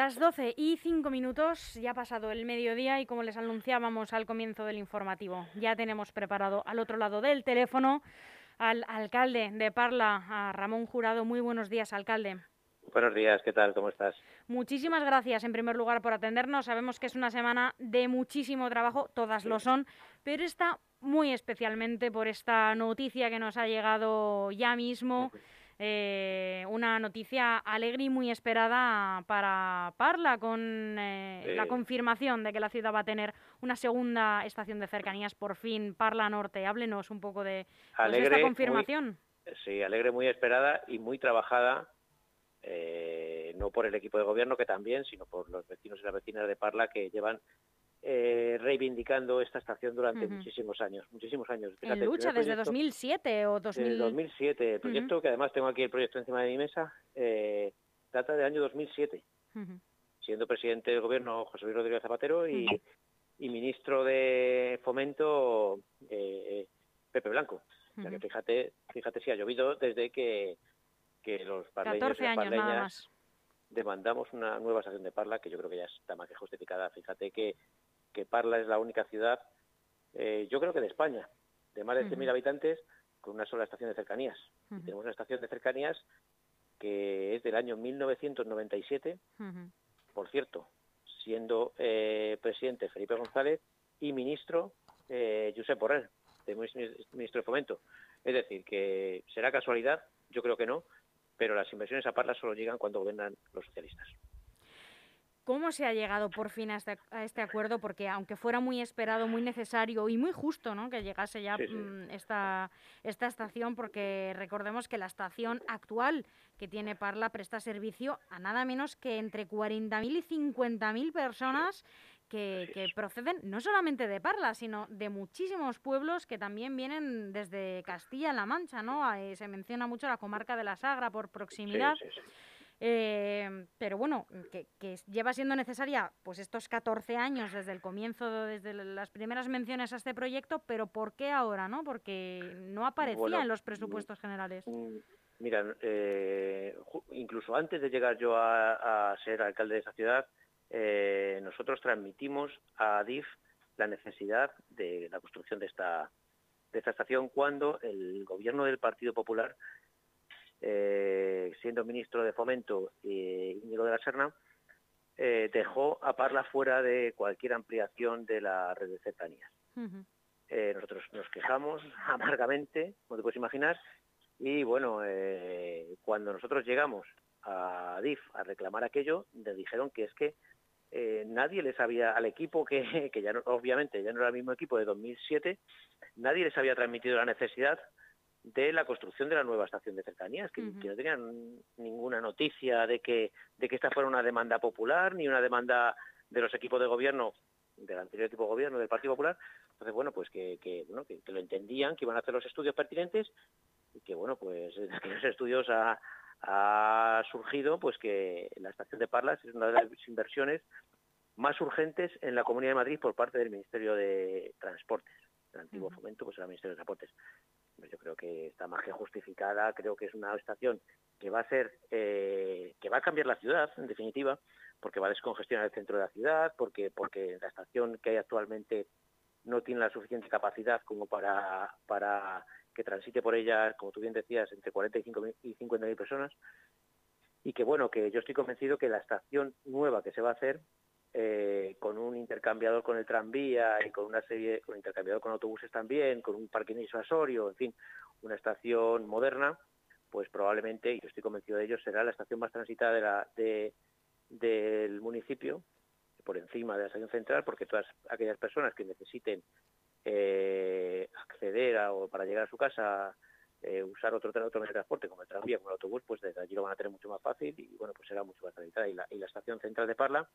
Las 12 y 5 minutos, ya ha pasado el mediodía y como les anunciábamos al comienzo del informativo, ya tenemos preparado al otro lado del teléfono al alcalde de Parla, a Ramón Jurado. Muy buenos días, alcalde. Buenos días, ¿qué tal? ¿Cómo estás? Muchísimas gracias en primer lugar por atendernos. Sabemos que es una semana de muchísimo trabajo, todas lo son, pero está muy especialmente por esta noticia que nos ha llegado ya mismo. Eh, una noticia alegre y muy esperada para Parla, con eh, la confirmación de que la ciudad va a tener una segunda estación de cercanías por fin, Parla Norte. Háblenos un poco de, pues, esta confirmación. sí, alegre, muy esperada y muy trabajada, eh, no por el equipo de gobierno, que también, sino por los vecinos y las vecinas de Parla que llevan eh, reivindicando esta estación durante muchísimos años, muchísimos años. en lucha desde 2007 o 2000... Desde 2007. El proyecto, que además tengo aquí el proyecto encima de mi mesa, eh, data del año 2007. Siendo presidente del gobierno José Luis Rodríguez Zapatero y, ministro de Fomento eh, Pepe Blanco. O sea que fíjate, fíjate si ha llovido desde que, que los parleños y las demandamos una nueva estación de Parla, que yo creo que ya está más que justificada. Fíjate que que Parla es la única ciudad, eh, yo creo que de España, de más de 100.000 habitantes, con una sola estación de cercanías. Tenemos una estación de cercanías que es del año 1997, por cierto, siendo eh, presidente Felipe González y ministro eh, Josep Borrell, de ministro de Fomento. Es decir, que será casualidad, yo creo que no, pero las inversiones a Parla solo llegan cuando gobiernan los socialistas. ¿Cómo se ha llegado por fin este, a este, acuerdo? Porque aunque fuera muy esperado, muy necesario y muy justo ¿no? que llegase ya mm, esta, esta estación, porque recordemos que la estación actual que tiene Parla presta servicio a nada menos que entre 40.000 y 50.000 personas que, que, proceden no solamente de Parla, sino de muchísimos pueblos que también vienen desde Castilla-La Mancha, ¿no? se menciona mucho la comarca de la Sagra por proximidad. Eh, pero bueno, que, lleva siendo necesaria pues estos 14 años desde el comienzo, desde las primeras menciones a este proyecto, pero ¿por qué ahora, no? Porque no aparecía en los presupuestos generales. Mm, mira, eh, incluso antes de llegar yo a, ser alcalde de esa ciudad, eh, nosotros transmitimos a DIF la necesidad de la construcción de esta, de esta estación cuando el gobierno del Partido Popular eh, siendo ministro de Fomento eh, Íñigo de la Serna, eh, dejó a Parla fuera de cualquier ampliación de la red de cercanías. Eh, nosotros nos quejamos amargamente, como te puedes imaginar, y bueno, cuando nosotros llegamos a DIF a reclamar aquello, le dijeron que es que nadie les había, al equipo que, que ya obviamente ya no era el mismo equipo de 2007, nadie les había transmitido la necesidad de la construcción de la nueva estación de cercanías, que, no tenían ninguna noticia de que, de que esta fuera una demanda popular, ni una demanda de los equipos de gobierno, del anterior equipo de gobierno del Partido Popular. Entonces, bueno, pues que, que bueno, que, lo entendían, que iban a hacer los estudios pertinentes y que, bueno, pues que los estudios ha, ha surgido pues que la estación de Parlas es una de las inversiones más urgentes en la Comunidad de Madrid por parte del Ministerio de Transportes. El antiguo fomento pues era el Ministerio de Transportes yo creo que está más que justificada, creo que es una estación que va a ser, eh, que va a cambiar la ciudad, en definitiva, porque va a descongestionar el centro de la ciudad, porque, porque la estación que hay actualmente no tiene la suficiente capacidad como para, para que transite por ella, como tú bien decías, entre 45 y 50 mil personas, y que bueno, que yo estoy convencido que la estación nueva que se va a hacer eh, con un intercambiador con el tranvía y con una serie, con intercambiador con autobuses también, con un parque disuasorio, en fin, una estación moderna, pues probablemente, y yo estoy convencido de ello, será la estación más transitada de la, de, del municipio, por encima de la estación central, porque todas aquellas personas que necesiten eh, acceder a, o para llegar a su casa eh, usar otro, otro medio de transporte como el tranvía, como el autobús, pues desde allí lo van a tener mucho más fácil y bueno, pues será mucho más transitada. Y la, y la estación central de Parla,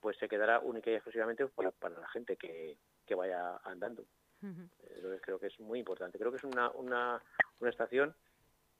pues se quedará única y exclusivamente para, para la gente que, que vaya andando. Eh, creo que es muy importante. Creo que es una, una, una estación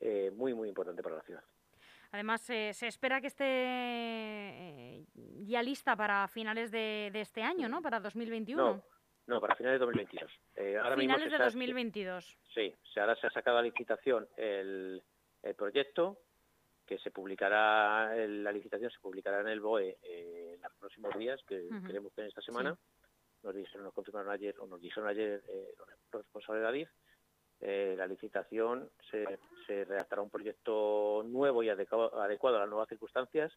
eh, muy, muy importante para la ciudad. Además, eh, se espera que esté ya lista para finales de, de, este año, ¿no? Para 2021. No, no para finales de 2022. ahora finales de 2022. Sí, ahora se ha sacado a licitación el, el proyecto que se publicará, la licitación se publicará en el BOE en los próximos días, que queremos que en esta semana. Nos dijeron, nos confirmaron ayer, o nos dijeron ayer los responsables de ADIF, eh, la licitación se, se, redactará un proyecto nuevo y adecuado, a las nuevas circunstancias,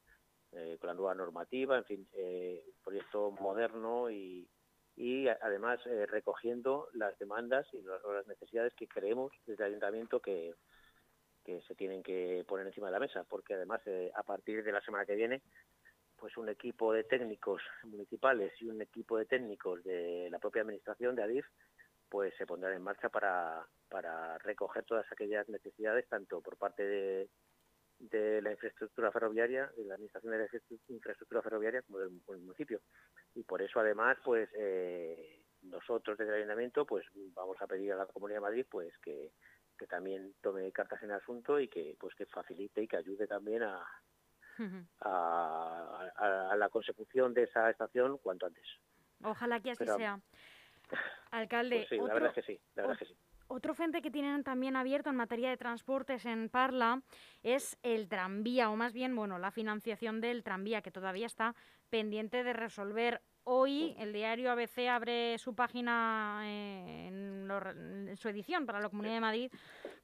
eh, con la nueva normativa, en fin, eh, un proyecto moderno y, y además recogiendo las demandas y las, necesidades que creemos desde el ayuntamiento que, que se tienen que poner encima de la mesa, porque además a partir de la semana que viene pues un equipo de técnicos municipales y un equipo de técnicos de la propia administración de ADIF pues se pondrán en marcha para, para recoger todas aquellas necesidades, tanto por parte de, de la infraestructura ferroviaria, de la Administración de la Infraestructura Ferroviaria, como del, municipio. Y por eso, además, pues eh, nosotros desde el Ayuntamiento pues vamos a pedir a la Comunidad de Madrid pues que, que también tome cartas en el asunto y que pues que facilite y que ayude también a, a, a, la consecución de esa estación cuanto antes. Ojalá que así sea. Alcalde, pues sí, la verdad es que sí, la verdad es que sí. Otro frente que tienen también abierto en materia de transportes en Parla es el tranvía, o más bien, bueno, la financiación del tranvía, que todavía está pendiente de resolver. Hoy el diario ABC abre su página eh, en, su edición para la Comunidad de Madrid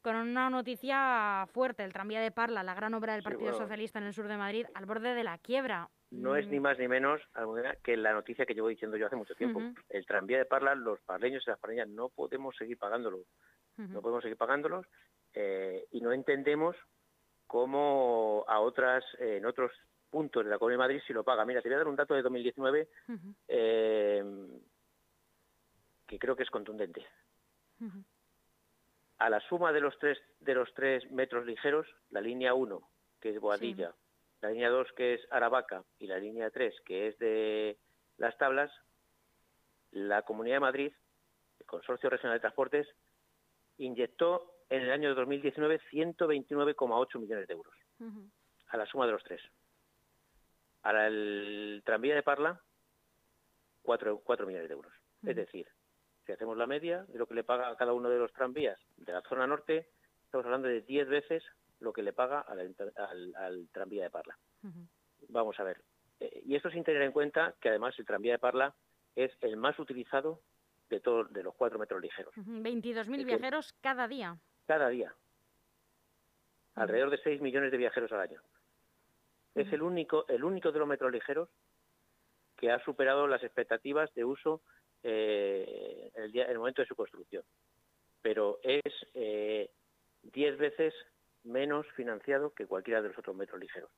con una noticia fuerte, el tranvía de Parla, la gran obra del Partido Socialista en el sur de Madrid, al borde de la quiebra no es ni mm. más ni menos que la noticia que llevo diciendo yo hace mucho tiempo. El tranvía de Parla, los parleños y las parleñas no podemos seguir pagándolo. No podemos seguir pagándolos eh, y no entendemos cómo a otras, en otros puntos de la Comunidad de Madrid si lo paga. Mira, te voy a dar un dato de 2019 eh, que creo que es contundente. A la suma de los tres de los tres metros ligeros, la línea 1, que es Boadilla, la línea 2 que es Aravaca y la línea 3 que es de las tablas, la Comunidad de Madrid, el Consorcio Regional de Transportes, inyectó en el año 2019 129,8 millones de euros a la suma de los tres. Para el tranvía de Parla, 4, millones de euros. Es decir, si hacemos la media de lo que le paga a cada uno de los tranvías de la zona norte, estamos hablando de 10 veces lo que le paga al, tranvía de Parla. Vamos a ver. Eh, y esto sin tener en cuenta que además el tranvía de Parla es el más utilizado de todos de los cuatro metros ligeros. 22.000 viajeros cada día. Cada día. Alrededor de 6 millones de viajeros al año. Es el único, el único de los metros ligeros que ha superado las expectativas de uso eh, el, día, el momento de su construcción. Pero es eh, 10 veces menos financiado que cualquiera de los otros metros ligeros.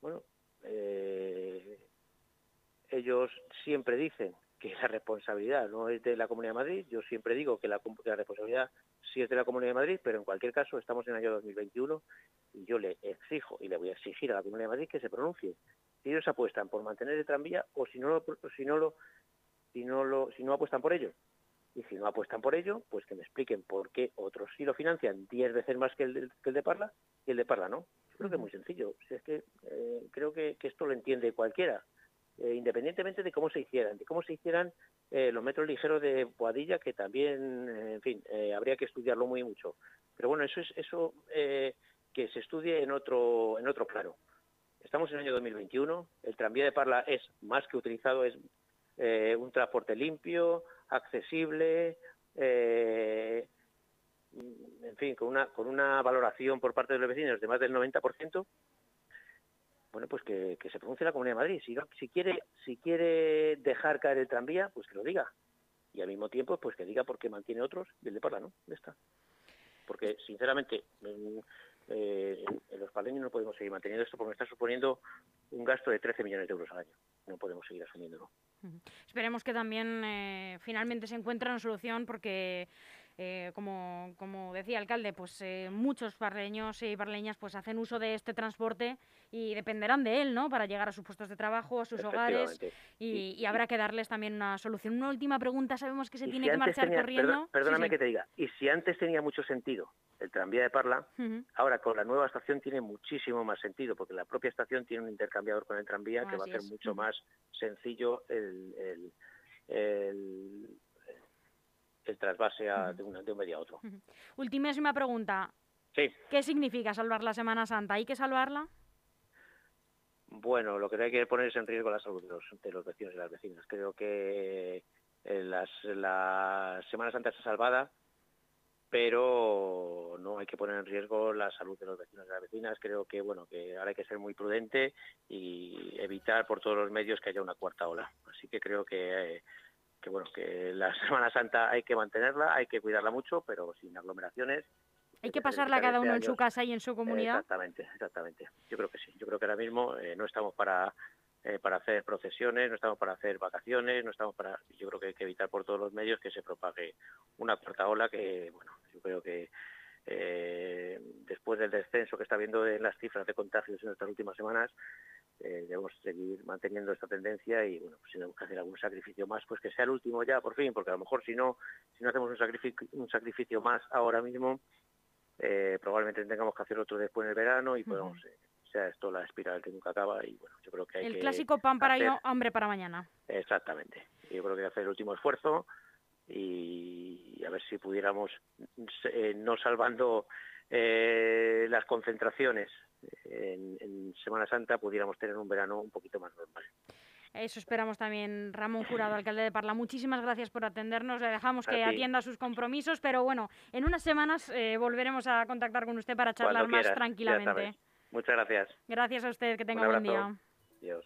Bueno, eh, ellos siempre dicen que la responsabilidad no es de la Comunidad de Madrid, yo siempre digo que la, responsabilidad sí es de la Comunidad de Madrid, pero en cualquier caso estamos en el año 2021 y yo le exijo y le voy a exigir a la Comunidad de Madrid que se pronuncie si ellos apuestan por mantener el tranvía o si no lo, si no lo si no lo si no apuestan por ello y si no apuestan por ello, pues que me expliquen por qué otros sí lo financian 10 veces más que el, de, que el de Parla y el de Parla no. Yo creo que es muy sencillo. Si es que eh, creo que, esto lo entiende cualquiera, eh, independientemente de cómo se hicieran, de cómo se hicieran eh, los metros ligeros de Boadilla, que también, en fin, habría que estudiarlo muy mucho. Pero bueno, eso es eso que se estudie en otro en otro claro. Estamos en el año 2021, el tranvía de Parla es más que utilizado, es un transporte limpio, accesible, eh, en fin, con una, con una valoración por parte de los vecinos de más del 90%, bueno, pues que, se pronuncie la Comunidad de Madrid. Si, si, quiere, si quiere dejar caer el tranvía, pues que lo diga. Y al mismo tiempo, pues que diga por qué mantiene otros y el de Parla, ¿no? Ya está. Porque, sinceramente, eh, en los paleños no podemos seguir manteniendo esto porque está suponiendo un gasto de 13 millones de euros al año. No podemos seguir asumiéndolo. Esperemos que también eh, finalmente se encuentre una solución porque eh, como, como, decía el alcalde, pues eh, muchos parleños y parleñas pues hacen uso de este transporte y dependerán de él, ¿no? Para llegar a sus puestos de trabajo, a sus hogares y, habrá que darles también una solución. Una última pregunta, sabemos que se tiene que marchar corriendo. perdóname que te diga, y si antes tenía mucho sentido el tranvía de Parla, ahora con la nueva estación tiene muchísimo más sentido, porque la propia estación tiene un intercambiador con el tranvía que va a hacer mucho más sencillo el, el trasvase de, un medio a otro. Ultimísima pregunta. Sí. ¿Qué significa salvar la Semana Santa? ¿Hay que salvarla? Bueno, lo que hay que poner es en riesgo la salud de los, de los vecinos y las vecinas. Creo que eh, las, la Semana Santa está salvada, pero no hay que poner en riesgo la salud de los vecinos y las vecinas. Creo que bueno que ahora hay que ser muy prudente y evitar por todos los medios que haya una cuarta ola. Así que creo que, que bueno que la Semana Santa hay que mantenerla, hay que cuidarla mucho, pero sin aglomeraciones. Hay que pasarla cada uno en su casa y en su comunidad. Exactamente, exactamente. Yo creo que sí. Yo creo que ahora mismo eh, no estamos para eh, para hacer procesiones, no estamos para hacer vacaciones, no estamos para. Yo creo que hay que evitar por todos los medios que se propague una cuarta ola que, bueno, yo creo que eh, después del descenso que está viendo en las cifras de contagios en estas últimas semanas, eh, debemos seguir manteniendo esta tendencia y, bueno, pues si tenemos que hacer algún sacrificio más, pues que sea el último ya, por fin, porque a lo mejor si no, si no hacemos un sacrificio, un sacrificio más ahora mismo, probablemente tengamos que hacer otro después en el verano y podemos sea esto la espiral que nunca acaba y bueno, yo creo que hay El clásico pan para hoy, hambre para mañana. Exactamente. Yo creo que hay que hacer el último esfuerzo y a ver si pudiéramos, eh, no salvando eh, las concentraciones en, en, Semana Santa, pudiéramos tener un verano un poquito más normal. Eso esperamos también, Ramón Jurado, alcalde de Parla. Muchísimas gracias por atendernos. Le dejamos que atienda sus compromisos, pero bueno, en unas semanas eh, volveremos a contactar con usted para charlar más tranquilamente. Muchas gracias. Gracias a usted, que tenga buen día. Adiós.